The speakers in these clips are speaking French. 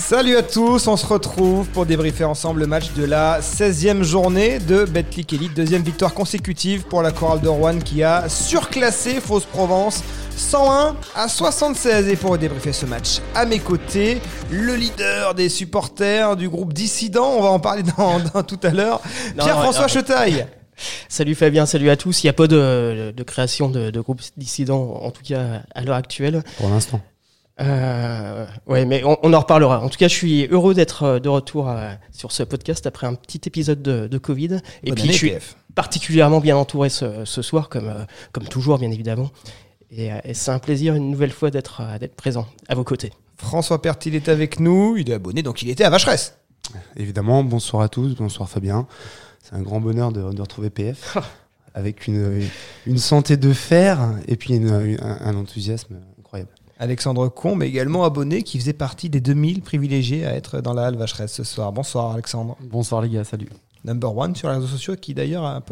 Salut à tous, on se retrouve pour débriefer ensemble le match de la 16e journée de Betclic Elite. Deuxième victoire consécutive pour la Chorale de Rouen qui a surclassé Fausse Provence 101 à 76. Et pour débriefer ce match, à mes côtés, le leader des supporters du groupe Dissident, on va en parler dans, tout à l'heure, Pierre-François Chetaille. Salut Fabien, salut à tous. Il n'y a pas de, création de, de groupe dissident, en tout cas à l'heure actuelle. Pour l'instant. Euh, ouais, mais on, en reparlera. En tout cas, je suis heureux d'être euh, de retour euh, sur ce podcast après un petit épisode de, Covid. Et puis, je suis particulièrement bien entouré ce, soir, comme, euh, comme toujours, bien évidemment. Et, c'est un plaisir une nouvelle fois d'être d'être présent à vos côtés. François Pertil est avec nous. Il est abonné, donc il était à Vacheresse. Évidemment. Bonsoir à tous. Bonsoir Fabien. C'est un grand bonheur de, retrouver PF. avec une, une santé de fer et puis un enthousiasme. Alexandre Combe, également abonné, qui faisait partie des 2000 privilégiés à être dans la halle Vacheresse ce soir. Bonsoir Alexandre. Bonsoir les gars, salut. Number one sur les réseaux sociaux, qui d'ailleurs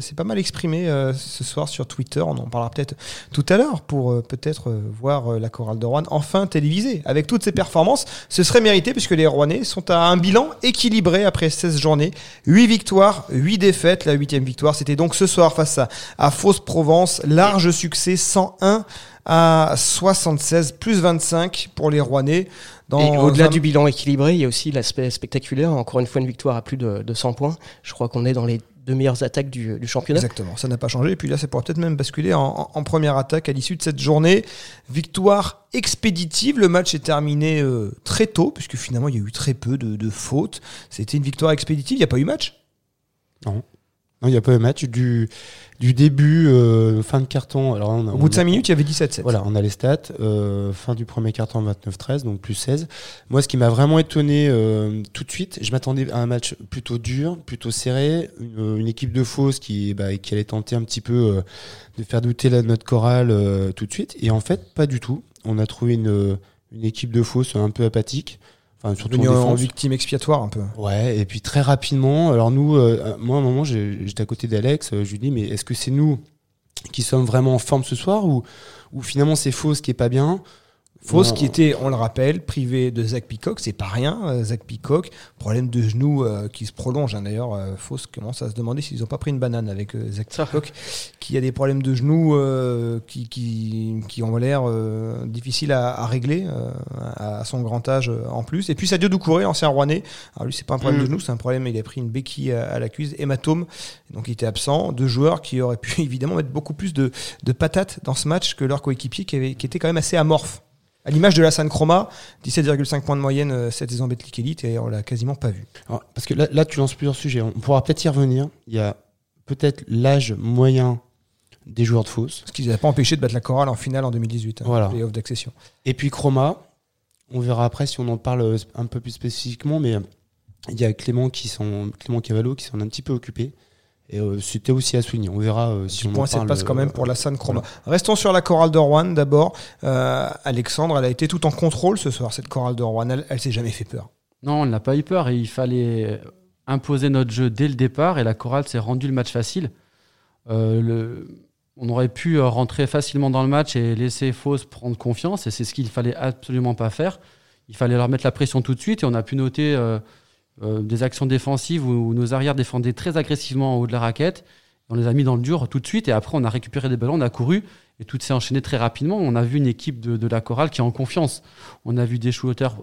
s'est pas mal exprimé euh, ce soir sur Twitter. On en parlera peut-être tout à l'heure pour euh, peut-être euh, voir la chorale de Rouen enfin télévisée. Avec toutes ces performances, ce serait mérité puisque les Rouennais sont à un bilan équilibré après 16 journées. 8 victoires, 8 défaites. La huitième victoire, c'était donc ce soir face à, à Fausse Provence. Large succès, 101 à 76, plus 25 pour les Rouennais. Au-delà du bilan équilibré, il y a aussi l'aspect spectaculaire. Encore une fois, une victoire à plus de, 100 points. Je crois qu'on est dans les deux meilleures attaques du, championnat. Exactement, ça n'a pas changé. Et puis là, ça pourrait peut-être même basculer en, première attaque à l'issue de cette journée. Victoire expéditive. Le match est terminé euh, très tôt, puisque finalement, il y a eu très peu de, de fautes. C'était une victoire expéditive. Il n'y a pas eu match? Non. Non, il n'y a pas eu match. Du, du début, euh, fin de carton. Alors Au bout de 5 minutes, il y avait 17-7. Voilà, on a les stats. Euh, fin du premier carton, 29-13, donc plus 16. Moi, ce qui m'a vraiment étonné euh, tout de suite, je m'attendais à un match plutôt dur, plutôt serré. Une, équipe de fausse qui, bah, qui allait tenter un petit peu de faire douter la, notre chorale tout de suite. Et en fait, pas du tout. On a trouvé une, une équipe de fausse un peu apathique. Enfin, surtout en, victime expiatoire un peu. Ouais, et puis très rapidement, alors nous, euh, moi à un moment, j'étais à côté d'Alex, euh, je lui dis, mais est-ce que c'est nous qui sommes vraiment en forme ce soir ou, ou finalement c'est faux ce qui est pas bien? Fausse qui était, on le rappelle, privé de Zach Peacock, c'est pas rien. Euh, Zach Peacock, problème de genou euh, qui se prolonge. Hein, D'ailleurs, euh, Fausse commence à se demander s'ils n'ont pas pris une banane avec Zach Peacock, qui a des problèmes de genoux qui, qui, qui, ont l'air difficiles à, à régler à son grand âge en plus. Et puis Sadio Doucouré, ancien Rouennais. Alors lui, c'est pas un problème de mm. genou, c'est un problème. Il a pris une béquille à, la cuisse, hématome, donc il était absent. Deux joueurs qui auraient pu évidemment mettre beaucoup plus de, de patates dans ce match que leur coéquipier, qui, qui était quand même assez amorphe. À l'image de la San Chroma, 17,5 points de moyenne euh, cette saison Betclic Elite et on l'a quasiment pas vu. parce que là, là, tu lances plusieurs sujets. On pourra peut-être y revenir. Il y a peut-être l'âge moyen des joueurs de fausse. Ce qui ne a pas empêché de battre la chorale en finale en 2018, hein, voilà. d'accession. Et puis Chroma, on verra après si on en parle euh, un peu plus spécifiquement, mais il y a Clément, qui sont, Clément Cavallo qui s'en a un petit peu occupé. Et euh, c'était aussi à souligner. On verra euh, si on point en passe quand même pour la San Chroma. Restons sur la chorale de Rouen d'abord. Euh, Alexandre, elle a été tout en contrôle ce soir, cette chorale de Rouen. Elle, elle s'est jamais fait peur. Non, on n'a pas eu peur. Et il fallait imposer notre jeu dès le départ. Et la chorale s'est rendu le match facile. Le, on aurait pu rentrer facilement dans le match et laisser Fausse prendre confiance. Et c'est ce qu'il fallait absolument pas faire. Il fallait leur mettre la pression tout de suite. Et on a pu noter euh, des actions défensives où, nos arrières défendaient très agressivement en haut de la raquette. On les a mis dans le dur tout de suite et après on a récupéré des ballons, on a couru et tout s'est enchaîné très rapidement. On a vu une équipe de, la chorale qui est en confiance. On a vu des shooters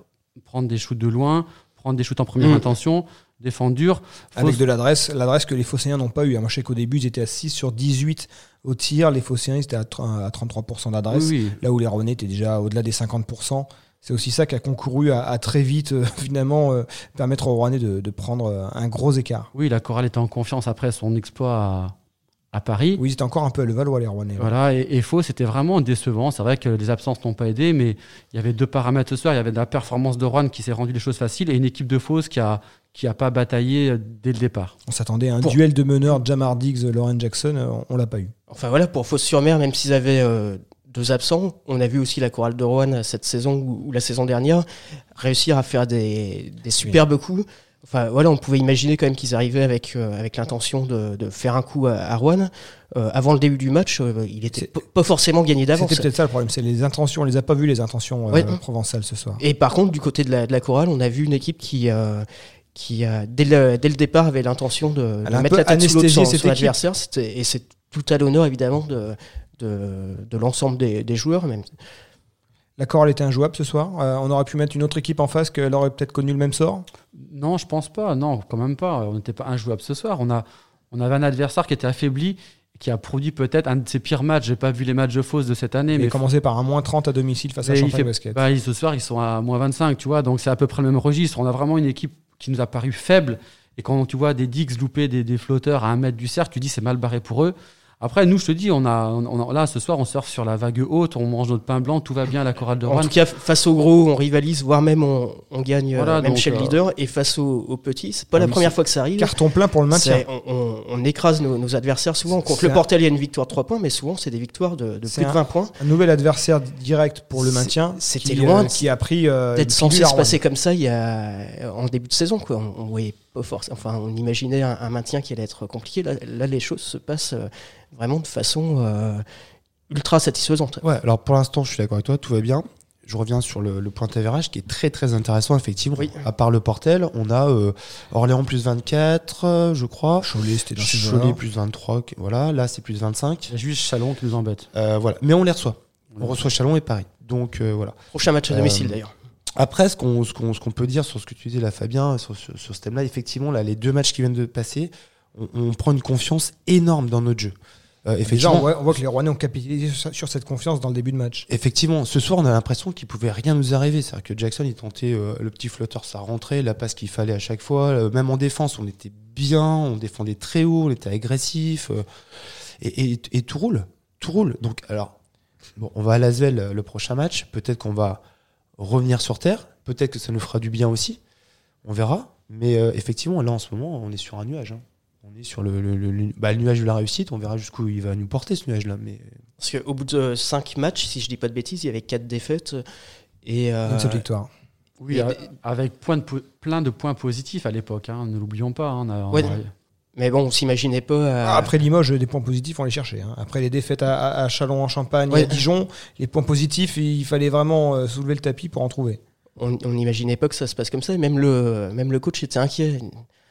prendre des shoots de loin, prendre des shoots en première mmh. intention, défendre dur. Avec de l'adresse, l'adresse que les Phocéens n'ont pas eu. Moi, je sais qu'au début, ils étaient à 6 sur 18 au tir. Les Phocéens, ils étaient à, 33% d'adresse. Là où les Rouennais étaient déjà au-delà des 50% c'est aussi ça qui a concouru à, très vite euh, finalement euh, permettre aux Rouennais de, prendre euh, un gros écart. Oui, la chorale était en confiance après son exploit à, Paris. Oui, c'était encore un peu le Valois les Rouennais. Voilà, et, faux, c'était vraiment décevant. C'est vrai que les absences n'ont pas aidé, mais il y avait deux paramètres ce soir. Il y avait de la performance de Rouen qui s'est rendu les choses faciles et une équipe de fausse qui a qui a pas bataillé dès le départ. On s'attendait à un duel de meneurs Jamar Diggs, Lauren Jackson, on l'a pas eu. Enfin voilà, pour Fausse sur Mer, même s'ils avaient deux absents. On a vu aussi la chorale de Rouen cette saison ou, ou la saison dernière réussir à faire des, des superbes coups. Enfin voilà, on pouvait imaginer quand même qu'ils arrivaient avec, euh, avec l'intention de, de faire un coup à, à Rouen. Euh, avant le début du match, euh, il était pas forcément gagné d'avance. C'était peut-être ça le problème, c'est les intentions, on les a pas vues les intentions Ouais. provençales ce soir. Et par contre, du côté de la, de la chorale, on a vu une équipe qui, qui dès, le, dès le départ, avait l'intention de, mettre la tête sous l'eau de anesthésié son, cette son équipe. adversaire. C'était- Et c'est tout à l'honneur, évidemment, de, de, de l'ensemble des, des joueurs. Même. La chorale était injouable ce soir. Euh, on aurait pu mettre une autre équipe en face qu'elle aurait peut-être connu le même sort? Non, je pense pas. Non, quand même pas. On n'était pas injouable ce soir. On, a, on avait un adversaire qui était affaibli, qui a produit peut-être un de ses pires matchs. J'ai pas vu les matchs de Fausse de cette année, Il mais a commencé par un moins 30 à domicile face à Mais Champagne fait- Basket. bah, ce soir, ils sont à moins 25, tu vois. Donc c'est à peu près le même registre. On a vraiment une équipe qui nous a paru faible. Et quand tu vois des dix louper des, des flotteurs à un mètre du cercle, tu dis c'est mal barré pour eux. Après, nous, je te dis, on a, on a- là, ce soir, on surfe sur la vague haute, on mange notre pain blanc, tout va bien, la chorale de En Rouen. tout cas, face aux gros, on rivalise, voire même on, on gagne, euh, Voilà, même donc, chez le euh, leader. Et face aux, aux petits, c'est pas Ah la première fois que ça arrive. Carton plein pour le maintien. C'est- On, on- on écrase nos, nos adversaires souvent. Contre le un- Portel, il y a une victoire de 3 points, mais souvent, c'est des victoires de, de C'est plus de un- 20 points. Un nouvel adversaire direct pour le maintien. c'était qui, loin euh, de- qui a pris euh, D'être une censé à se passer comme ça il y a, en début de saison. Quoi. On, on voyait force, enfin, on imaginait un, un maintien qui allait être compliqué. Là, là, les choses se passent euh, vraiment de façon euh, ultra satisfaisante. Ouais, alors pour l'instant, je suis d'accord avec toi, tout va bien. Je reviens sur le, le point d'avérage qui est très très intéressant, effectivement. Oui. À part le Portel, on a euh, Orléans plus 24, euh, je crois. Cholet, c'était dans Cholet plus 23, ok, voilà. Là, c'est plus 25. Il y a juste Chalon qui nous embête. Euh, voilà. Mais on les reçoit. On reçoit Chalon et Paris. Donc euh, voilà. Prochain match à Euh, domicile d'ailleurs. Après, ce qu'on peut dire sur ce que tu disais là, Fabien, sur, sur, sur ce thème-là, effectivement, là, les deux matchs qui viennent de passer, on, on prend une confiance énorme dans notre jeu. Euh, Déjà, effectivement, on voit, on voit que les Rouennais ont capitalisé sur, sur cette confiance dans le début de match. Effectivement, ce soir, on a l'impression qu'il pouvait rien nous arriver. C'est-à-dire que Jackson, il tentait euh, le petit flotteur, ça rentrait, la passe qu'il fallait à chaque fois. Euh, même en défense, on était bien, on défendait très haut, on était agressif. euh, et, et- et tout roule. Tout roule. Donc, alors, bon, on va à Lasvel euh, le prochain match. Peut-être qu'on va revenir sur Terre. Peut-être que ça nous fera du bien aussi. On verra. Mais euh, effectivement, là, en ce moment, on est sur un nuage. hein. On est sur le, le- le- le- bah, le nuage de la réussite. On verra jusqu'où il va nous porter, ce nuage-là. Mais Parce qu'au bout de 5 matchs, si je dis pas de bêtises, il y avait 4 défaites. Et, euh, Une seule victoire. Oui, Et- avec point de po- plein de points positifs à l'époque, hein, ne l'oublions pas. hein, on a- on Ouais. a- mais bon, on s'imaginait pas. euh, Ah, Après Limoges, des points positifs, on les cherchait. hein. Après les défaites à, à- à Chalon en Champagne et à Dijon, les points positifs, il fallait vraiment euh, soulever le tapis pour en trouver. on n'imaginait pas que ça se passe comme ça. Et même le, même le coach était inquiet.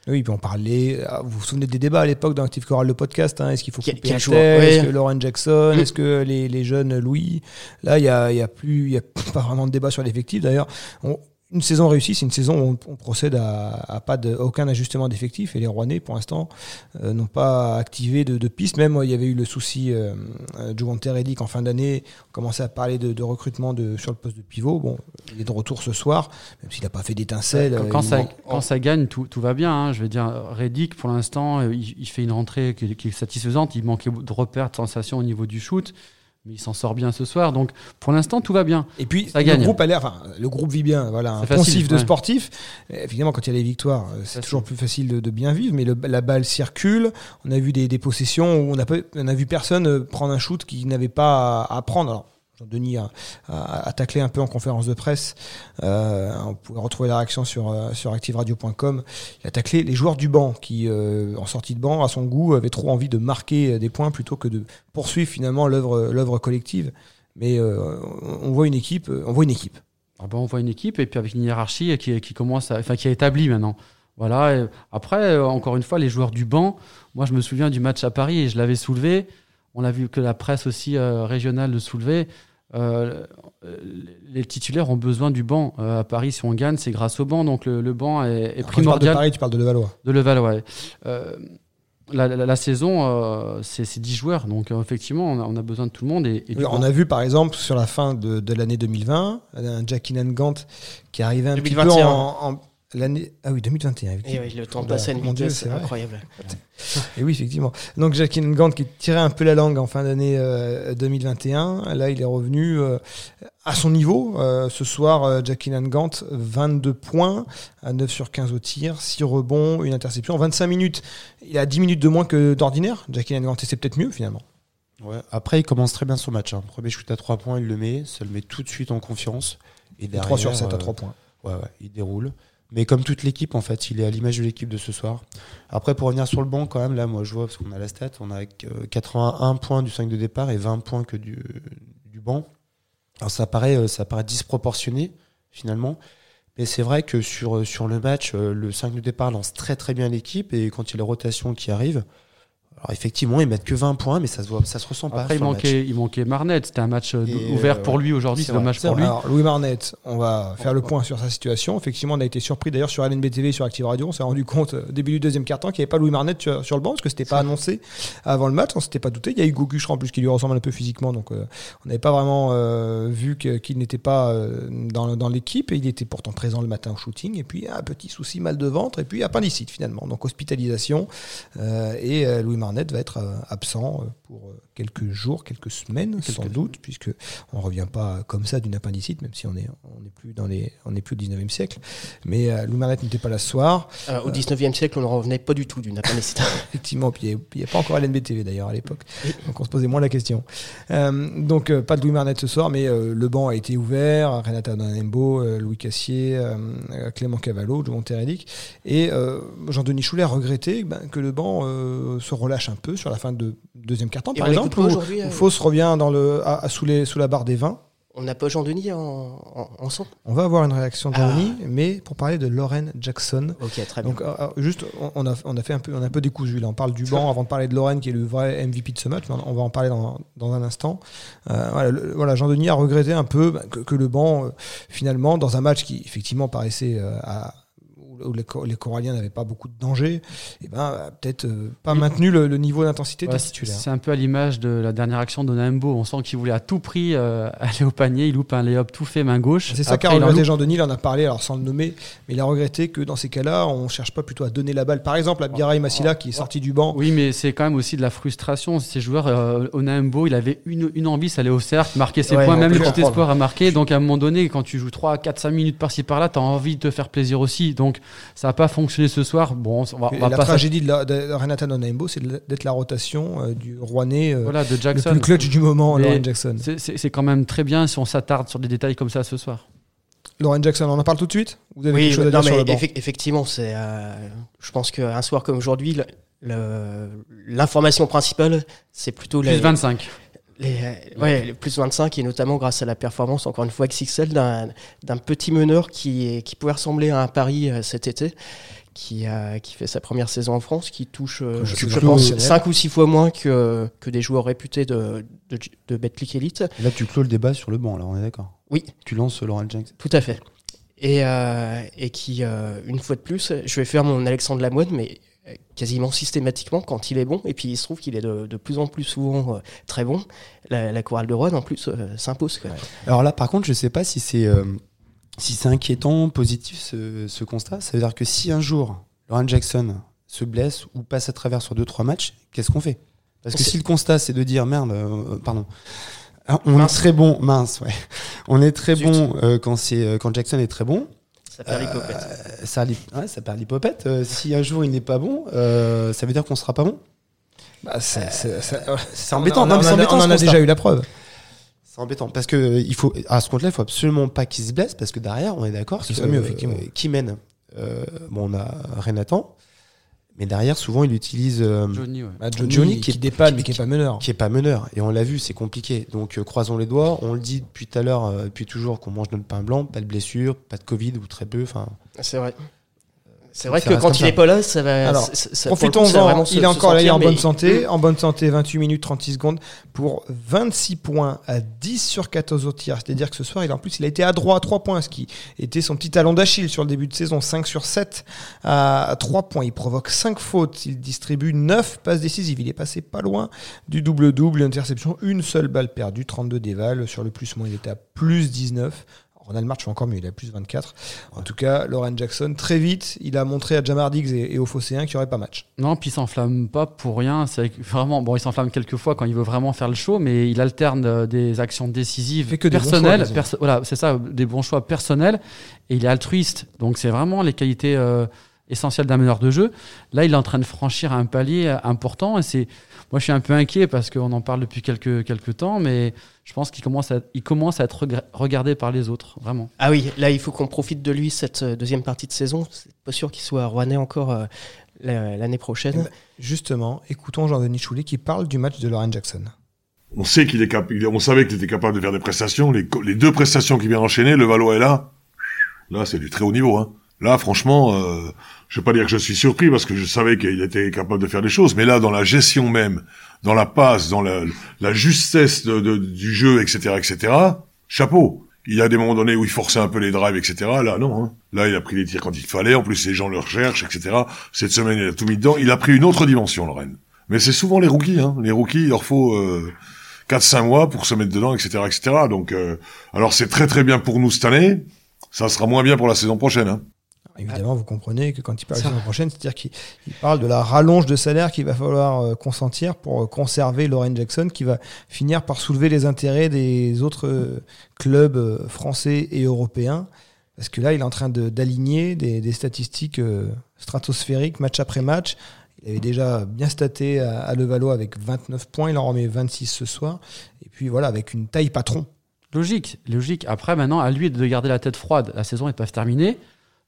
Oui, puis on parlait. ah, Vous vous souvenez des débats à l'époque dans Active Choral, le podcast hein, Est-ce qu'il faut couper tel ouais. Est-ce que Lauren Jackson Mm. Est-ce que les, les jeunes Louis? Là, il y a, y a plus, il y a pas vraiment de débat sur l'effectif. D'ailleurs, une saison réussie, c'est une saison où on, on procède à, à pas de, aucun ajustement d'effectif. Et les Rouennais, pour l'instant, euh, n'ont pas activé de, de pistes. Même il y avait eu le souci euh, euh, Jovante Reddick en fin d'année. On commençait à parler de, de recrutement de, sur le poste de pivot. Bon, il est de retour ce soir, même s'il n'a pas fait d'étincelle. Quand, euh, quand ça, manque- quand ça gagne, tout, tout va bien. hein. Je veux dire, Reddick, pour l'instant, il, il fait une rentrée qui, qui est satisfaisante. Il manquait de repères, de sensations au niveau du shoot, mais il s'en sort bien ce soir. Donc, pour l'instant, tout va bien. Et puis Ça le gagne. groupe a l'air, enfin le groupe vit bien, voilà, un facile, poncif de ouais. sportif. Et Évidemment, quand il y a les victoires, euh, c'est toujours plus facile de, de bien vivre, mais le- la balle circule. On a vu des, des possessions où on a, on a vu personne euh, prendre un shoot qu'il n'avait pas à, à prendre. Alors, Jean-Denis a, a- taclé un peu en conférence de presse. Euh, on pouvait retrouver la réaction sur, euh, sur activeradio.com. Il a taclé les joueurs du banc qui, euh, en sortie de banc, à son goût, avaient trop envie de marquer des points plutôt que de poursuivre finalement l'œuvre collective. Mais euh, on voit une équipe, on voit une équipe. Ah ben, on voit une équipe et puis avec une hiérarchie qui, commence, enfin qui est établie maintenant. Voilà. après, encore une fois, les joueurs du banc. Moi, je me souviens du match à Paris et je l'avais soulevé. On a vu que la presse aussi régionale le soulevait. Euh, euh, les titulaires ont besoin du banc. Euh, à Paris, si on gagne, c'est grâce au banc. Donc le, le banc est, est Quand tu parles de primordial. Paris, tu parles de Levallois. De Levallois. ouais. Euh, la, la- la saison, c'est c'est 10 joueurs. Donc, effectivement, on a, on a besoin de tout le monde. Et, et du Oui, on banc. a vu par exemple sur la fin de, de l'année 2020 un Jackie Gant qui arrivait un petit 2021. peu en, en- l'année ah oui 2021 Et effectivement. oui, le temps Oula, passe à une mon Dieu, vitesse incroyable. Et oui effectivement donc Jackie Gant qui tirait un peu la langue en fin d'année euh, 2021 là il est revenu euh, à son niveau Euh, ce soir euh, Jackie Gant 22 points à 9 sur 15 au tir 6 rebonds une interception 25 minutes il a 10 minutes de moins que d'ordinaire Jackie Gant et c'est peut-être mieux finalement Ouais. Après, il commence très bien son match. Hein. Premier shoot à 3 points, il le met, ça le met tout de suite en confiance. Et derrière, 3 sur 7 à euh, 3 points. Ouais, ouais, il déroule. Mais comme toute l'équipe, en fait, il est à l'image de l'équipe de ce soir. Après, pour revenir sur le banc, quand même, là, moi, je vois, parce qu'on a la stat, on a euh, 81 points du 5 de départ et 20 points que du, du banc. Alors, ça paraît, euh, ça paraît disproportionné, finalement. Mais c'est vrai que sur, sur le match, euh, le 5 de départ lance très très bien l'équipe et quand il y a les rotations qui arrivent, alors effectivement, ils mettent que 20 points, mais ça se voit, ça se ressent pas. Après, il manquait, il manquait Marnet. C'était un match euh, Et, ouvert euh, pour lui aujourd'hui. c'est dommage vrai, pour lui. Alors, Louis Marnet, on va faire le point sur sa situation. Effectivement, on a été surpris d'ailleurs sur LNBTV, sur Active Radio. On s'est rendu compte euh, début du deuxième quart-temps qu'il n'y avait pas Louis Marnet sur, sur le banc parce que c'était pas annoncé avant le match. On s'était pas douté. Il y a Hugo Gucheran en plus qui lui ressemble un peu physiquement, donc euh, on n'avait pas vraiment euh, vu qu'il n'était pas euh, dans, dans l'équipe. Et il était pourtant présent le matin au shooting. Et puis un petit souci, mal de ventre, et puis appendicite finalement. Donc hospitalisation. Euh, et euh, Louis Marnet va être euh, absent euh, pour euh, quelques jours, quelques semaines sans doute, puisque on revient pas comme ça d'une appendicite, même si on est on n'est plus dans les on n'est plus au 19e siècle. Mais euh, Louis Marnet n'était pas là ce soir, Euh, au 19e siècle, on ne revenait pas du tout d'une appendicite. effectivement. Puis il n'y avait pas encore LNBTV d'ailleurs à l'époque, donc on se posait moins la question. Euh, donc euh, pas de Louis Marnet ce soir, mais euh, le banc a été ouvert. Renata Danembo, euh, Louis Cassier, euh, euh, Clément Cavallo, Joe Monteredic et euh, Jean-Denis Choulet a regretté ben, que le banc euh, se relâche un peu sur la fin de deuxième quart-temps, Et par exemple, aujourd'hui, euh, Fausse revient dans le, à, à sous, les, sous la barre des 20. On n'a pas Jean-Denis en, en, en son On va avoir une réaction de Ah. Johnny, mais pour parler de Lauren Jackson. Ok, très bien. Donc, euh, euh, juste, on- a, on a fait un peu, on a un peu décousu là. On parle du banc avant de parler de Lauren qui est le vrai MVP de ce match. mais on va en parler dans, dans un instant. Euh, voilà, le- voilà, Jean-Denis a regretté un peu bah, que, que le banc, euh, finalement, dans un match qui effectivement paraissait à où les, les Coralliens n'avaient pas beaucoup de danger, et ben a peut-être euh, pas Oui. maintenu le, le niveau d'intensité Ouais, des c'est titulaires. c'est un peu à l'image de la dernière action de Nambo. On sent qu'il voulait à tout prix euh, aller au panier. Il loupe un lay-up tout fait main gauche. C'est ça qu'a Après, il en a parlé, alors sans le nommer, mais il a regretté que dans ces cas-là, on cherche pas plutôt à donner la balle. Par exemple, à Biarra Massila qui est sorti du banc. Oui, mais c'est quand même aussi de la frustration. Ces joueurs, euh, Onaembo, il avait une, une envie, c'est aller au cercle, marquer ses Ouais, points, même le petit espoir à marquer. Donc à un moment donné, quand tu joues 3, 4, 5 minutes par-ci par-là, tu as envie de te faire plaisir aussi. Donc ça n'a pas fonctionné ce soir. Bon, on va, on Et va la pas tragédie de, la, de Renata Nonaimbo, c'est d'être la rotation euh, du Rouennais euh, Voilà, de le plus clutch du moment, Mais- Lauren Jackson. C'est- C'est c'est quand même très bien si on s'attarde sur des détails comme ça ce soir. Lauren Jackson, on en parle tout de suite Vous avez Oui, quelque chose à non, dire sur mais le banc effe- effectivement, c'est. euh, je pense qu'un soir comme aujourd'hui, l'information principale, c'est plutôt Plus les, 25. Les, euh, ouais, les plus 25 et notamment grâce à la performance, encore une fois, XXL d'un petit meneur qui, qui pouvait ressembler à un pari euh, cet été. Qui, a, qui fait sa première saison en France, qui touche, euh, Je- pense, je- 5 ou 6 fois moins que, que des joueurs réputés de, de, de Betclic Elite. Là, tu clôt le débat sur le banc, là, on est d'accord? Oui. Tu lances Laurent Jackson. Tout à fait. Et, euh, et qui, euh, une fois de plus, je vais faire mon Alexandre Lamoine, mais quasiment systématiquement quand il est bon. Et puis il se trouve qu'il est de, de plus en plus souvent euh, très bon. La, la chorale de Rouen, en plus, euh, s'impose. Alors là, par contre, je sais pas si c'est euh, si c'est inquiétant, positif ce, ce constat. Ça veut dire que si un jour Lauren Jackson se blesse ou passe à travers sur 2-3 matchs, qu'est-ce qu'on fait? Parce que si le constat c'est de dire merde, pardon. Ah, On Mince. est très bon, mince, ouais. On est très Zut. bon quand c'est quand Jackson est très bon. Ça perd l'hypopète. Euh, ça, ouais, ça perd l'hypopète. Euh, si un jour il n'est pas bon, euh, ça veut dire qu'on sera pas bon? Bah, c'est- c'est- c'est- C'est embêtant. On, non, mais c'est a- embêtant, on en a déjà eu la preuve. C'est embêtant parce que euh, il faut à ce compte-là, il faut absolument pas qu'il se blesse parce que derrière, on est d'accord. Ce que, serait mieux, euh, effectivement. qui mène Euh, Bon, on a Renatan, mais derrière, souvent, il utilise euh, Johnny, ouais. Bah, Johnny, Johnny qui, qui- dépanne, mais qui- qui est pas meneur. qui est pas meneur et on l'a vu, c'est compliqué. Donc euh, croisons les doigts. On le dit depuis tout à l'heure, euh, depuis toujours qu'on mange notre pain blanc, pas de blessure, pas de Covid ou très peu. Enfin, C'est vrai. C'est vrai que quand il ça. est pas là, ça va. Alors, Profitons-en, il est encore là, il est sentir, en bonne santé. En bonne santé, 28 minutes 36 secondes pour 26 points à 10 sur 14 au tir. C'est-à-dire que ce soir, il, en plus, il a été à droit à 3 points, ce qui était son petit talon d'Achille sur le début de saison. 5 sur 7 à 3 points. Il provoque 5 fautes. Il distribue 9 passes décisives. Il est passé pas loin du double-double. Interception, une seule balle perdue, 32 dévales. Sur le plus-moins, il était à plus 19. Ronald March fait encore mieux, il a plus 24. En tout cas, Lauren Jackson, très vite, il a montré à Jamar Diggs et, et aux Phocéens qu'il n'y aurait pas match. Non, puis il s'enflamme pas pour rien. C'est vraiment bon, il s'enflamme quelques fois quand il veut vraiment faire le show, mais il alterne euh, des actions décisives que personnelles. choix, quasiment. perso- voilà, c'est ça, des bons choix personnels. Et il est altruiste. Donc c'est vraiment les qualités euh, essentiel d'un meneur de jeu. Là, il est en train de franchir un palier important et c'est moi, je suis un peu inquiet parce qu'on en parle depuis quelques, quelques temps, mais je pense qu'il commence, à, il commence à être regardé par les autres, vraiment. Ah oui, là, il faut qu'on profite de lui cette euh, deuxième partie de saison. C'est pas sûr qu'il soit rouennais encore euh, l'année prochaine. Eh ben, justement, écoutons Jean-Denis Choulet qui parle du match de Lauren Jackson. On sait qu'il est capable, on savait qu'il était capable de faire des prestations. Les, les deux prestations qu'il vient enchaîner, le Valois est là. Là, c'est du très haut niveau. Hein. Là, franchement, euh, je vais pas dire que je suis surpris parce que je savais qu'il était capable de faire des choses, mais là, dans la gestion même, dans la passe, dans la, la justesse de, du jeu, etc., etc., chapeau. Il y a des moments donnés où il forçait un peu les drives, etc. Là, non. Hein. Là, il a pris les tirs quand il fallait. En plus, les gens le recherchent, etc. Cette semaine, il a tout mis dedans. Il a pris une autre dimension, Lorraine. Mais c'est souvent les rookies. Hein. Les rookies, il leur faut euh, 4-5 mois pour se mettre dedans, etc., etc. Donc, euh, alors c'est très très bien pour nous cette année. Ça sera moins bien pour la saison prochaine. Hein. Évidemment, vous comprenez que quand il parle de la saison prochaine, c'est-à-dire qu'il parle de la rallonge de salaire qu'il va falloir euh, consentir pour euh, conserver Lauren Jackson, qui va finir par soulever les intérêts des autres euh, clubs français et européens. Parce que là, il est en train d'aligner des, statistiques stratosphériques match après match. Il avait déjà bien staté à, à Levallois avec 29 points, il en remet 26 ce soir. Et puis voilà, avec une taille patron. Logique, logique. Après, maintenant, à lui de garder la tête froide. La saison n'est pas terminée.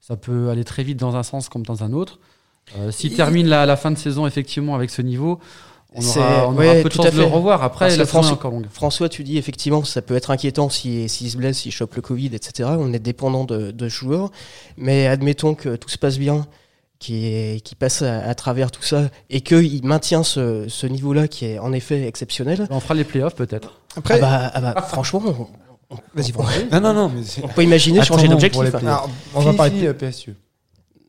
Ça peut aller très vite dans un sens comme dans un autre. Euh, S'il termine la, la, fin de saison effectivement avec ce niveau, on aura, on peu de chance de le revoir. Après, la François, est encore longue. François, tu dis effectivement, ça peut être inquiétant s'il si, se blesse, s'il chope le Covid, etc. On est dépendant de, de, joueurs. Mais admettons que tout se passe bien, qu'il qui passe à, travers tout ça et qu'il maintient ce, ce niveau-là qui est en effet exceptionnel. On fera les playoffs peut-être. Après, ah bah, ah bah, franchement, Vas-y, Non, non, non. on peut imaginer changer d'objectif. On va parler de PSU.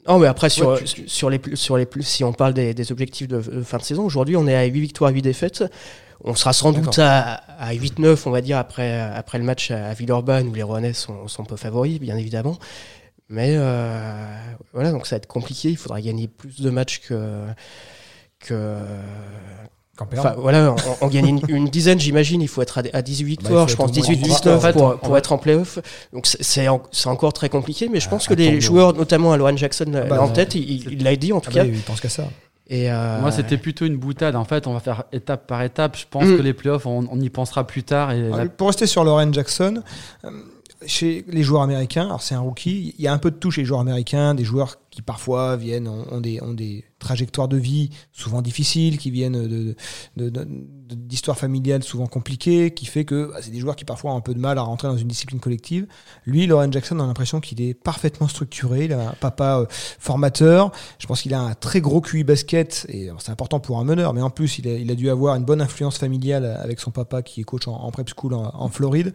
Non, mais après, sur, sur, les, sur les plus, si on parle des, des objectifs de, fin de saison, aujourd'hui, on est à 8 victoires, 8 défaites. On sera sans doute à, à 8-9, on va dire, après, après le match à Villeurbanne, où les Rouennais sont, sont peu favoris, bien évidemment. Mais euh, voilà, donc ça va être compliqué. Il faudra gagner plus de matchs que, que, Enfin, voilà, on, gagne une, dizaine, j'imagine. Il faut être à, 18 bah, victoires, je pense 18-19 pour, pour être en playoff. Donc c'est encore très compliqué, mais je pense que les joueurs, notamment Alohan Jackson, bah, en tête, il l'a dit en tout ah cas. Bah, il pense qu'à ça. Et euh... Moi, c'était plutôt une boutade. En fait, on va faire étape par étape. Je pense mm. que les playoffs, on, on, y pensera plus tard. Et Pour rester sur Lauren Jackson, euh, chez les joueurs américains, alors c'est un rookie, il y a un peu de touche chez les joueurs américains, des joueurs qui parfois viennent, ont, des, ont des trajectoires de vie souvent difficiles, qui viennent d'histoires familiales souvent compliquées, qui fait que bah, c'est des joueurs qui parfois ont un peu de mal à rentrer dans une discipline collective. Lui, Lauren Jackson, a l'impression qu'il est parfaitement structuré, il a un papa euh, formateur, je pense qu'il a un très gros QI basket, et c'est important pour un meneur, mais en plus il a, il a, dû avoir une bonne influence familiale avec son papa qui est coach en, prep school en, Floride.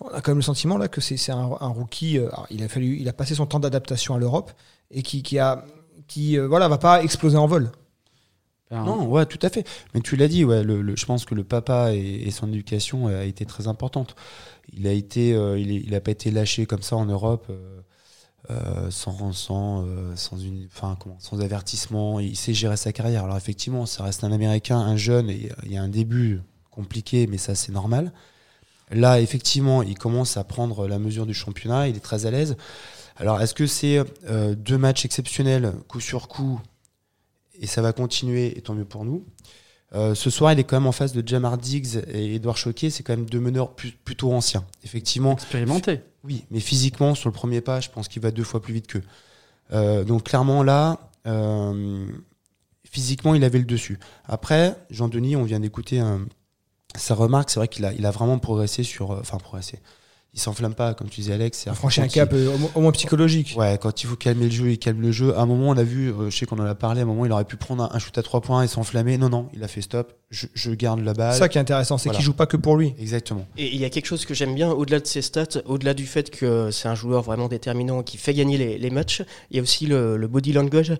On a quand même le sentiment là que c'est un, un, rookie, euh, il a fallu, il a passé son temps d'adaptation à l'Europe, et qui, qui a qui euh, voilà va pas exploser en vol. Non, ouais, tout à fait. Mais tu l'as dit, ouais, le, je pense que le papa et, son éducation a été très importante. Il a été, euh, il, a pas été lâché comme ça en Europe. Euh, sans sans sans une enfin comment sans avertissement il sait gérer sa carrière alors effectivement ça reste un américain un jeune et il y a un début compliqué mais ça c'est normal là effectivement il commence à prendre la mesure du championnat il est très à l'aise alors, est-ce que c'est euh, deux matchs exceptionnels, coup sur coup, et ça va continuer, et tant mieux pour nous? Euh, ce soir, il est quand même en face de Jamar Diggs et Edouard Choquet. C'est quand même deux meneurs plutôt anciens. Effectivement. Expérimentés. Oui, mais physiquement, sur le premier pas, je pense qu'il va deux fois plus vite qu'eux. Euh, donc, clairement, là, physiquement, il avait le dessus. Après, Jean-Denis, on vient d'écouter sa remarque. C'est vrai qu'il a, il a vraiment progressé sur. Enfin, progressé il s'enflamme pas, comme tu disais Alex. Il franchit un cap euh, au moins psychologique. Ouais, quand il faut calmer le jeu, il calme le jeu. À un moment, on a vu, euh, je sais qu'on en a parlé, à un moment, il aurait pu prendre un, shoot à trois points et s'enflammer. Non, non, il a fait stop. Je, garde la balle. C'est ça qui est intéressant, c'est qu'il joue pas que pour lui. Exactement. Et il y a quelque chose que j'aime bien, au-delà de ses stats, au-delà du fait que c'est un joueur vraiment déterminant qui fait gagner les, matchs, il y a aussi le, body language,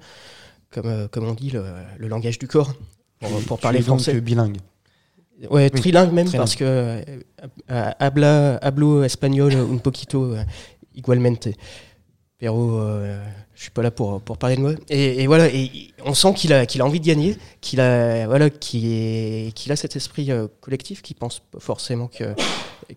comme, euh, comme on dit, le, langage du corps, pour, parler français. Donc bilingue. Ouais, trilingue même, parce que euh, habla, hablo espagnol un poquito euh, igualmente. Pero, euh, Je suis pas là pour, pour parler de moi. Et, et voilà, et on sent qu'il a, qu'il a envie de gagner, qu'il a, voilà, qu'il est, a cet esprit euh, collectif, qui pense forcément que,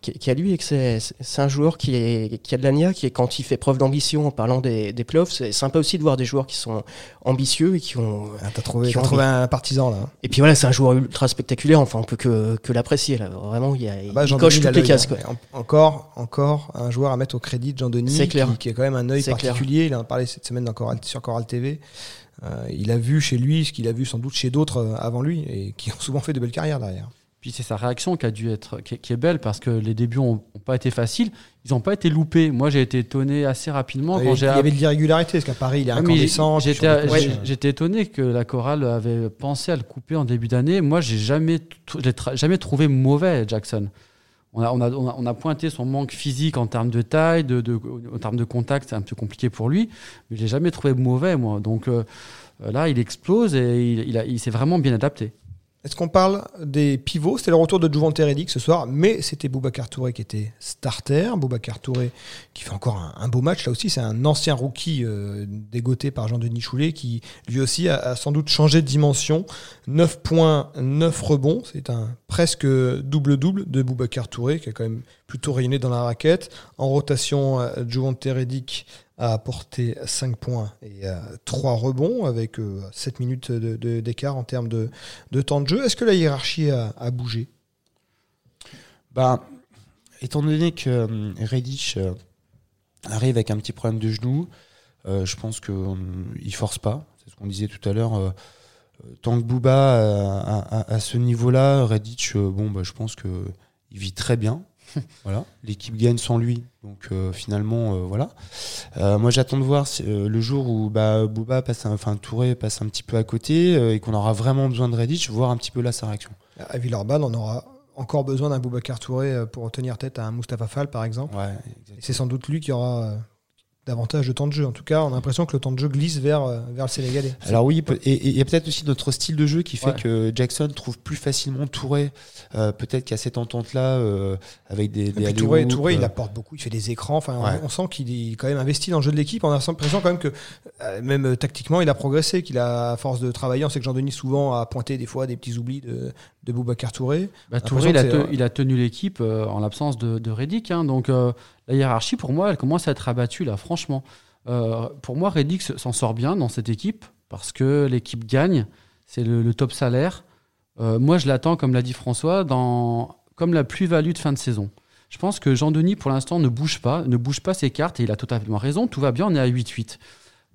qu'il y a lui et que c'est, un joueur qui, est, qui a de la nia, qui est quand il fait preuve d'ambition en parlant des, des playoffs. C'est sympa aussi de voir des joueurs qui sont ambitieux et qui ont. Ah, t'as trouvé, qui ont trouvé un partisan là. Et puis voilà, c'est un joueur ultra spectaculaire. Enfin, on peut que, que l'apprécier là. Vraiment, il, y a, Ah bah, il coche toutes les cases. hein. Quoi. Encore, encore un joueur à mettre au crédit de Jean-Denis. Qui, qui a quand même un œil clair. particulier. Il en a parlé semaine dans Coral- sur Coral TV. Euh, il a vu chez lui ce qu'il a vu sans doute chez d'autres euh, avant lui et qui ont souvent fait de belles carrières derrière. Puis c'est sa réaction qui a dû être qui est, qui est belle parce que les débuts ont, ont pas été faciles. Ils n'ont pas été loupés. Moi, j'ai été étonné assez rapidement il quand y j'ai avait de l'irrégularité parce qu'à Paris il est incandescent. J'étais étonné que la chorale avait pensé à le couper en début d'année. Moi, j'ai jamais, j'ai tra- jamais trouvé mauvais Jackson. On a, on, a, on, a, pointé son manque physique en termes de taille, de, de, en termes de contact, c'est un peu compliqué pour lui, mais je l'ai jamais trouvé mauvais, moi. Donc euh, là, il explose et il, il, il s'est vraiment bien adapté. Est-ce qu'on parle des pivots? C'était le retour de Juvent Redick ce soir, mais c'était Boubacar Touré qui était starter. Boubacar Touré qui fait encore un, beau match. Là aussi, c'est un ancien rookie euh, dégoté par Jean-Denis Choulet qui lui aussi a, sans doute changé de dimension. 9 points, 9 rebonds. C'est un presque double-double de Boubacar Touré qui a quand même plutôt rayonné dans la raquette. En rotation, euh, Juvent Redick a apporté 5 points et 3 rebonds avec euh, 7 minutes de- de- d'écart en termes de, de temps de jeu. Est-ce que la hiérarchie a, bougé? Bah, étant donné que euh, Redditch euh, arrive avec un petit problème de genou, euh, je pense qu'il force pas. C'est ce qu'on disait tout à l'heure. euh, euh, tant que Booba euh, à, ce niveau-là, Redditch, euh, bon, bah, je pense que il vit très bien. voilà, l'équipe gagne sans lui, donc euh, finalement, euh, voilà. Euh, moi, j'attends de voir si, le jour où bah, Booba passe, un- enfin Touré passe un petit peu à côté et qu'on aura vraiment besoin de Redditch, voir un petit peu là sa réaction. À Villeurbanne, on aura encore besoin d'un Boubacar Touré pour tenir tête à un Mustapha Fall, par exemple. Ouais, c'est sans doute lui qui aura davantage de temps de jeu. En tout cas, on a l'impression que le temps de jeu glisse vers, euh, vers le Sénégalais. Alors oui, et il y a peut-être aussi notre style de jeu qui fait Ouais. que Jackson trouve plus facilement Touré. Euh, peut-être qu'il y a cette entente-là euh, avec des, des Touré, Touré, il apporte beaucoup, il fait des écrans. Enfin, on- Ouais. on, sent qu'il est quand même investi dans le jeu de l'équipe. On a l'impression quand même que, même tactiquement, il a progressé, qu'il a, à force de travailler, on sait que Jean-Denis souvent a pointé des fois des petits oublis de, de Boubacar Touré. Bah, L'impression Touré, il a, que c'est, te- euh, il a tenu l'équipe euh, en l'absence de, de Reddick. hein. donc euh, la hiérarchie, pour moi, elle commence à être abattue là, franchement. Euh, pour moi, Reddick s'en sort bien dans cette équipe parce que l'équipe gagne. C'est le, le top salaire. Moi, je l'attends, comme l'a dit François, dans, comme la plus-value de fin de saison. Je pense que Jean-Denis, pour l'instant, ne bouge pas, ne bouge pas ses cartes et il a totalement raison. Tout va bien, on est à 8-8.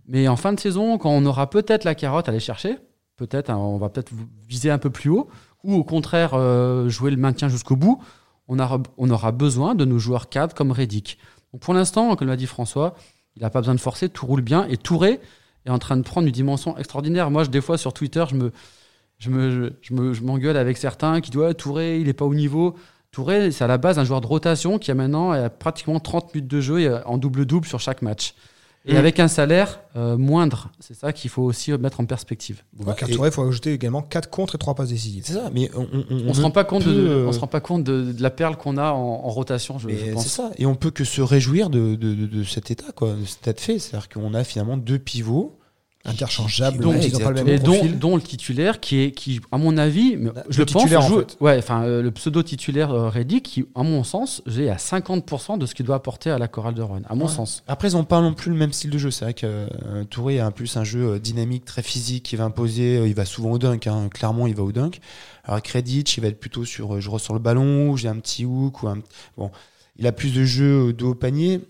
Mais en fin de saison, quand on aura peut-être la carotte à aller chercher, peut-être, hein, on va peut-être viser un peu plus haut, ou au contraire euh, jouer le maintien jusqu'au bout, on aura, on aura besoin de nos joueurs cadres comme Reddick. Donc pour l'instant, comme l'a dit François, il n'a pas besoin de forcer, tout roule bien. Et Touré est en train de prendre une dimension extraordinaire. Moi, je- des fois, sur Twitter, je me, je me, je je m'engueule avec certains qui disent Touré, il n'est pas au niveau. Touré, c'est à la base un joueur de rotation qui a maintenant pratiquement 30 minutes de jeu euh, en double-double sur chaque match. Et Mm. avec un salaire euh, moindre. C'est ça qu'il faut aussi mettre en perspective. Et- Touré, il faut ajouter également 4 contre et 3 passes décisives. C'est ça, mais on, on, On, se rend pas compte de, euh, on se rend pas compte de, de la perle qu'on a en, en rotation, je, je c'est ça, et on peut que se réjouir de, de, de, de cet état, quoi, de cet état de fait. C'est-à-dire qu'on a finalement deux pivots Interchangeables, Donc, pas le même Et dont, profil. dont le titulaire qui est, qui, à mon avis, Le je le pense, en joue- fait. ouais, enfin, euh, le pseudo titulaire euh, qui, à mon sens, j'ai à 50% de ce qu'il doit apporter à la chorale de Rouen, à mon Ouais. sens. Après, ils n'ont pas non plus le même style de jeu. C'est vrai que euh, Touré a un plus un jeu euh, dynamique, très physique, qui va imposer. euh, il va souvent au dunk. hein. Clairement, il va au dunk. Alors, Kreditch, il va être plutôt sur euh, je ressors le ballon, j'ai un petit hook. Ou un... Bon, il a plus de jeu dos au panier.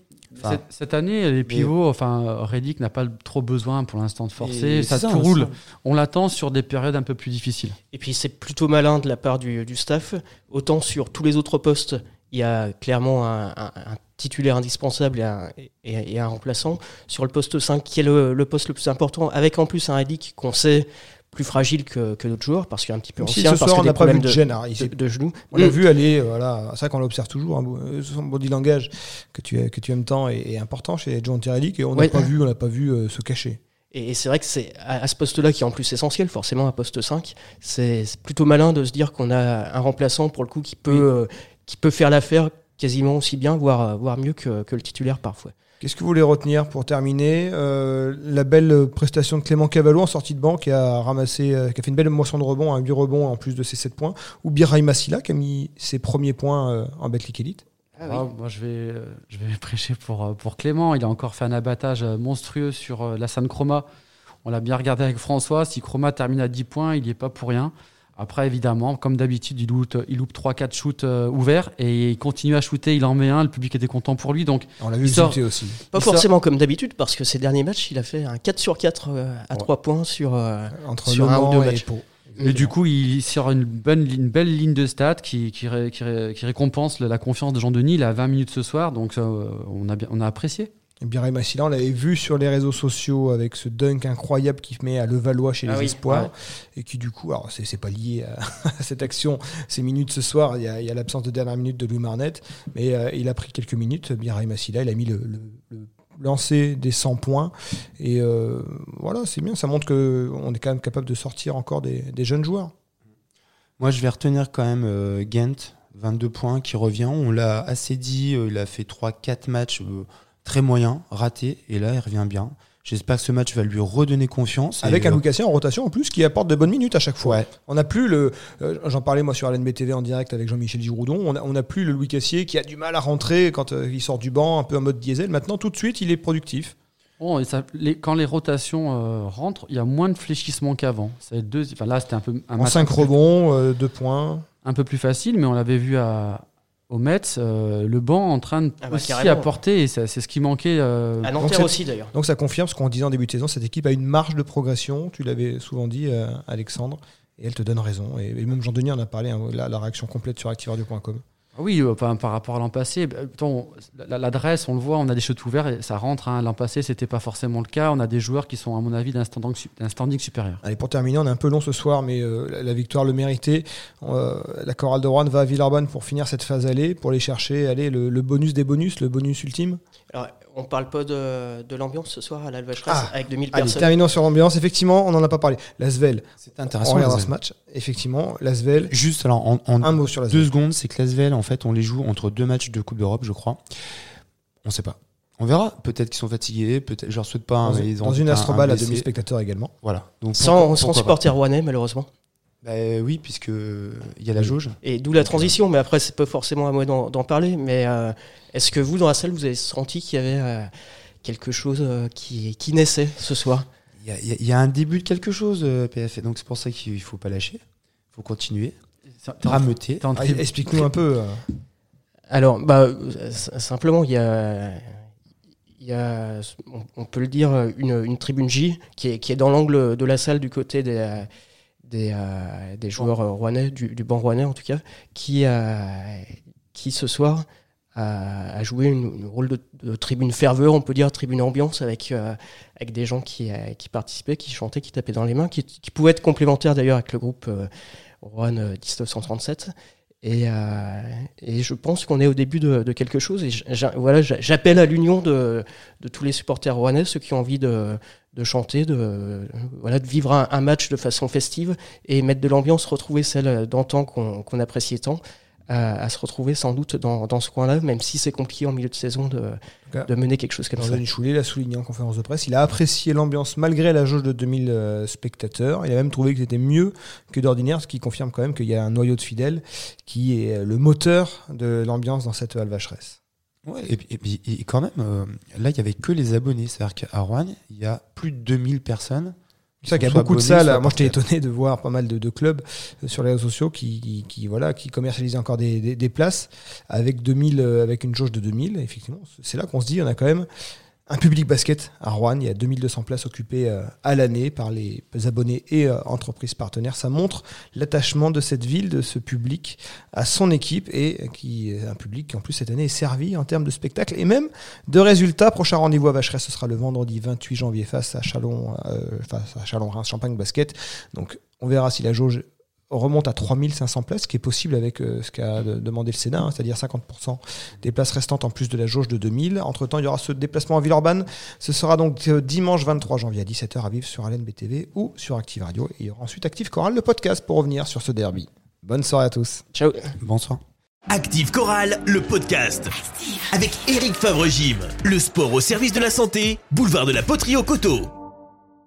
Enfin, cette, année, les pivots, enfin, Reddick n'a pas trop besoin pour l'instant de forcer, ça, ça, roule. ça. On l'attend sur des périodes un peu plus difficiles. Et puis c'est plutôt malin de la part du, du staff. Autant sur tous les autres postes, il y a clairement un, un- un titulaire indispensable et un, et- et un remplaçant. Sur le poste 5, qui est le, le poste le plus important, avec en plus un Reddick qu'on sait plus fragile que, que d'autres joueurs, parce qu'il est un petit peu Même si ancien, ce parce soir, que on des n'a pas vu de gêne. Il de, genoux. On l'a Mm. vu aller, voilà, c'est vrai qu'on l'observe toujours, hein, euh, son body langage que tu, que tu aimes tant est, est important chez John Terrellic et on n'a Ouais. pas vu, on pas vu euh, se cacher. Et, c'est vrai que c'est à, ce poste-là qui est en plus essentiel, forcément, à poste 5, c'est c'est plutôt malin de se dire qu'on a un remplaçant pour le coup qui peut, euh, qui peut faire l'affaire quasiment aussi bien, voire, voire mieux que, que le titulaire parfois. Qu'est-ce que vous voulez retenir pour terminer euh, La belle prestation de Clément Cavallo en sortie de banque qui a ramassé, euh, qui a fait une belle moisson de rebond, un 8 rebonds en plus de ses 7 points. Ou Biray Massila qui a mis ses premiers points euh, en Betclic Elite? Ah, moi, je vais, euh, je vais prêcher pour, euh, pour Clément. Il a encore fait un abattage euh, monstrueux sur euh, la San Chroma. On l'a bien regardé avec François. Si Chroma termine à 10 points, il n'y est pas pour rien. Après, évidemment, comme d'habitude, il loupe, il loupe 3-4 shoots euh, ouverts et il continue à shooter. Il en met un. Le public était content pour lui. Donc, On l'a vu Il sort- aussi. Pas forcément comme d'habitude, parce que ces derniers matchs, il a fait un 4 sur 4 euh, à Ouais. 3 points sur. euh, Entre Sur un ou deux et matchs. Et du coup, il sort une, bonne, une belle ligne de stats qui, qui, ré- qui ré- qui récompense la confiance de Jean-Denis. Il a 20 minutes ce soir, donc euh, on, a bien, on a apprécié. Biray Massila, on l'avait vu sur les réseaux sociaux avec ce dunk incroyable qu'il met à Levallois chez Ah les oui, Espoirs. ouais. Et qui, du coup, alors c'est pas lié à, à cette action, ces minutes ce soir, il y a, l'absence de dernière minute de Louis Marnette, mais euh, il a pris quelques minutes. Biray Massila, il a mis le, le, le lancer des 100 points. Et euh, voilà, c'est bien, ça montre qu'on est quand même capable de sortir encore des, des jeunes joueurs. Moi, je vais retenir quand même euh, Ghent, 22 points, qui revient. On l'a assez dit, euh, il a fait 3-4 matchs euh, très moyens, ratés, et là, il revient bien. J'espère que ce match va lui redonner confiance. Avec un euh, Lucasien en rotation en plus qui apporte de bonnes minutes à chaque fois. Ouais. On n'a plus le. euh, J'en parlais moi sur LNB TV en direct avec Jean-Michel Giroudon. On n'a on plus le Louis Cassier qui a du mal à rentrer quand euh, il sort du banc, un peu en mode diesel. Maintenant, tout de suite, il est productif. Bon, et ça- les- quand les rotations euh, rentrent, il y a moins de fléchissement qu'avant. C'est deux- enfin, là, c'était un peu un En match 5 un peu plus- rebonds, 2 points. un peu plus facile, mais on l'avait vu à, au Metz, euh, le banc en train de Ah bah, aussi apporter, et ça- c'est ce qui manquait. euh, À Donc Nanterre aussi d'ailleurs. Donc ça confirme ce qu'on disait en début de saison. Cette équipe a une marge de progression. Tu l'avais souvent dit, euh, Alexandre. Et elle te donne raison. Et, et même Jean-Denis en a parlé. hein, la, la réaction complète sur activeradio.com. Ah Oui, euh, enfin, par rapport à l'an passé, bah, l'adresse, on le voit, on a des shots ouverts et ça rentre. hein. L'an passé, c'était pas forcément le cas. On a des joueurs qui sont, à mon avis, d'un standing, standing supérieur. Allez, pour terminer, on est un peu long ce soir, mais euh, la, la victoire le méritait. Euh, la chorale de Rouen va à Villeurbanne pour finir cette phase aller, pour aller chercher allez, le, le bonus des bonus, le bonus ultime. Alors, on parle pas de, de l'ambiance ce soir à l'Alvacheresse Ah, avec 2000 Allez, personnes. terminons sur l'ambiance. Effectivement, on n'en a pas parlé. L'Asvel, C'est on intéressant. regardera Lasvel. ce match. Effectivement, l'Asvel, Juste alors, en, en un mot sur deux secondes, c'est que Lasvel, en fait, on les joue entre deux matchs de Coupe d'Europe, je crois. On sait pas. On verra. Peut-être qu'ils sont fatigués. Peut-être. Je leur souhaite pas. Dans, hein, mais ils ont dans une un- un astrobal à blessé. 2000 spectateurs également. Voilà. Donc Sans, pourquoi- sans pourquoi supporter rouennais, malheureusement. Bah, oui, puisque il y a la jauge. Et d'où la transition, mais après, c'est pas forcément à moi d'en d'en parler. Mais euh, est-ce que vous, dans la salle, vous avez senti qu'il y avait euh, quelque chose euh, qui, qui naissait ce soir? Il y a, y y un début de quelque chose, euh, PF. Et donc c'est pour ça qu'il faut pas lâcher. Il faut continuer. Rameuter. Ah, Explique-nous un peu. euh, Alors, bah, euh, simplement, il y a, il y a, on, on peut le dire, une, une tribune J qui est, qui est dans l'angle de la salle du côté des, euh, des, euh, des joueurs euh, rouennais, du, du banc rouennais en tout cas, qui, a, qui ce soir a, a joué une, une rôle de, de tribune ferveur, on peut dire tribune ambiance, avec, euh, avec des gens qui, euh, qui participaient, qui chantaient, qui tapaient dans les mains, qui, qui pouvaient être complémentaires d'ailleurs avec le groupe euh, Rouen euh, 1937. Et, euh, et je pense qu'on est au début de, quelque chose. Et j'appelle à l'union de, tous les supporters rouennais, ceux qui ont envie de, chanter, de, vivre un, match de façon festive et mettre de l'ambiance, retrouver celle d'antan qu'on appréciait tant, à, à se retrouver sans doute dans, dans ce coin-là, même si c'est compliqué en milieu de saison de, cas, de mener quelque chose comme ça. Choulet l'a souligné en conférence de presse. Il a apprécié l'ambiance malgré la jauge de 2000 euh, spectateurs. Il a même trouvé que c'était mieux que d'ordinaire, ce qui confirme quand même qu'il y a un noyau de fidèles qui est euh, le moteur de l'ambiance dans cette halle vacheresse. Ouais, et, puis- et puis et quand même, euh, là, il y avait que les abonnés. C'est-à-dire qu'à Rouen, il y a plus de 2000 personnes. C'est ça qu'il y a beaucoup de salles. Moi, j'étais étonné de voir pas mal de, de clubs euh, sur les réseaux sociaux qui, qui, qui, voilà, qui commercialisaient encore des, des, des places avec 2000, euh, avec une jauge de 2000. Effectivement, c'est là qu'on se dit, on a quand même un public basket à Rouen. Il y a 2200 places occupées euh, à l'année par les abonnés et euh, entreprises partenaires. Ça montre l'attachement de cette ville, de ce public à son équipe et qui est un public qui en plus cette année est servi en termes de spectacle et même de résultats. Prochain rendez-vous à Vacheresse, ce sera le vendredi 28 janvier face à Chalon, euh, face à Chalon Reims Champagne Basket. Donc on verra si la jauge remonte à 3500 places, ce qui est possible avec euh, ce qu'a de- demandé le Sénat, hein, c'est-à-dire 50% des places restantes en plus de la jauge de 2000. Entre-temps, il y aura ce déplacement à Villeurbanne. Ce sera donc euh, dimanche 23 janvier à 17h à vivre sur LNBTV ou sur Active Radio. Et il y aura ensuite Active Chorale, le podcast, pour revenir sur ce derby. Bonne soirée à tous. Ciao. Bonsoir. Active Chorale, le podcast. Avec Eric Favre-Gym. Le sport au service de la santé, boulevard de la Poterie au Coteau.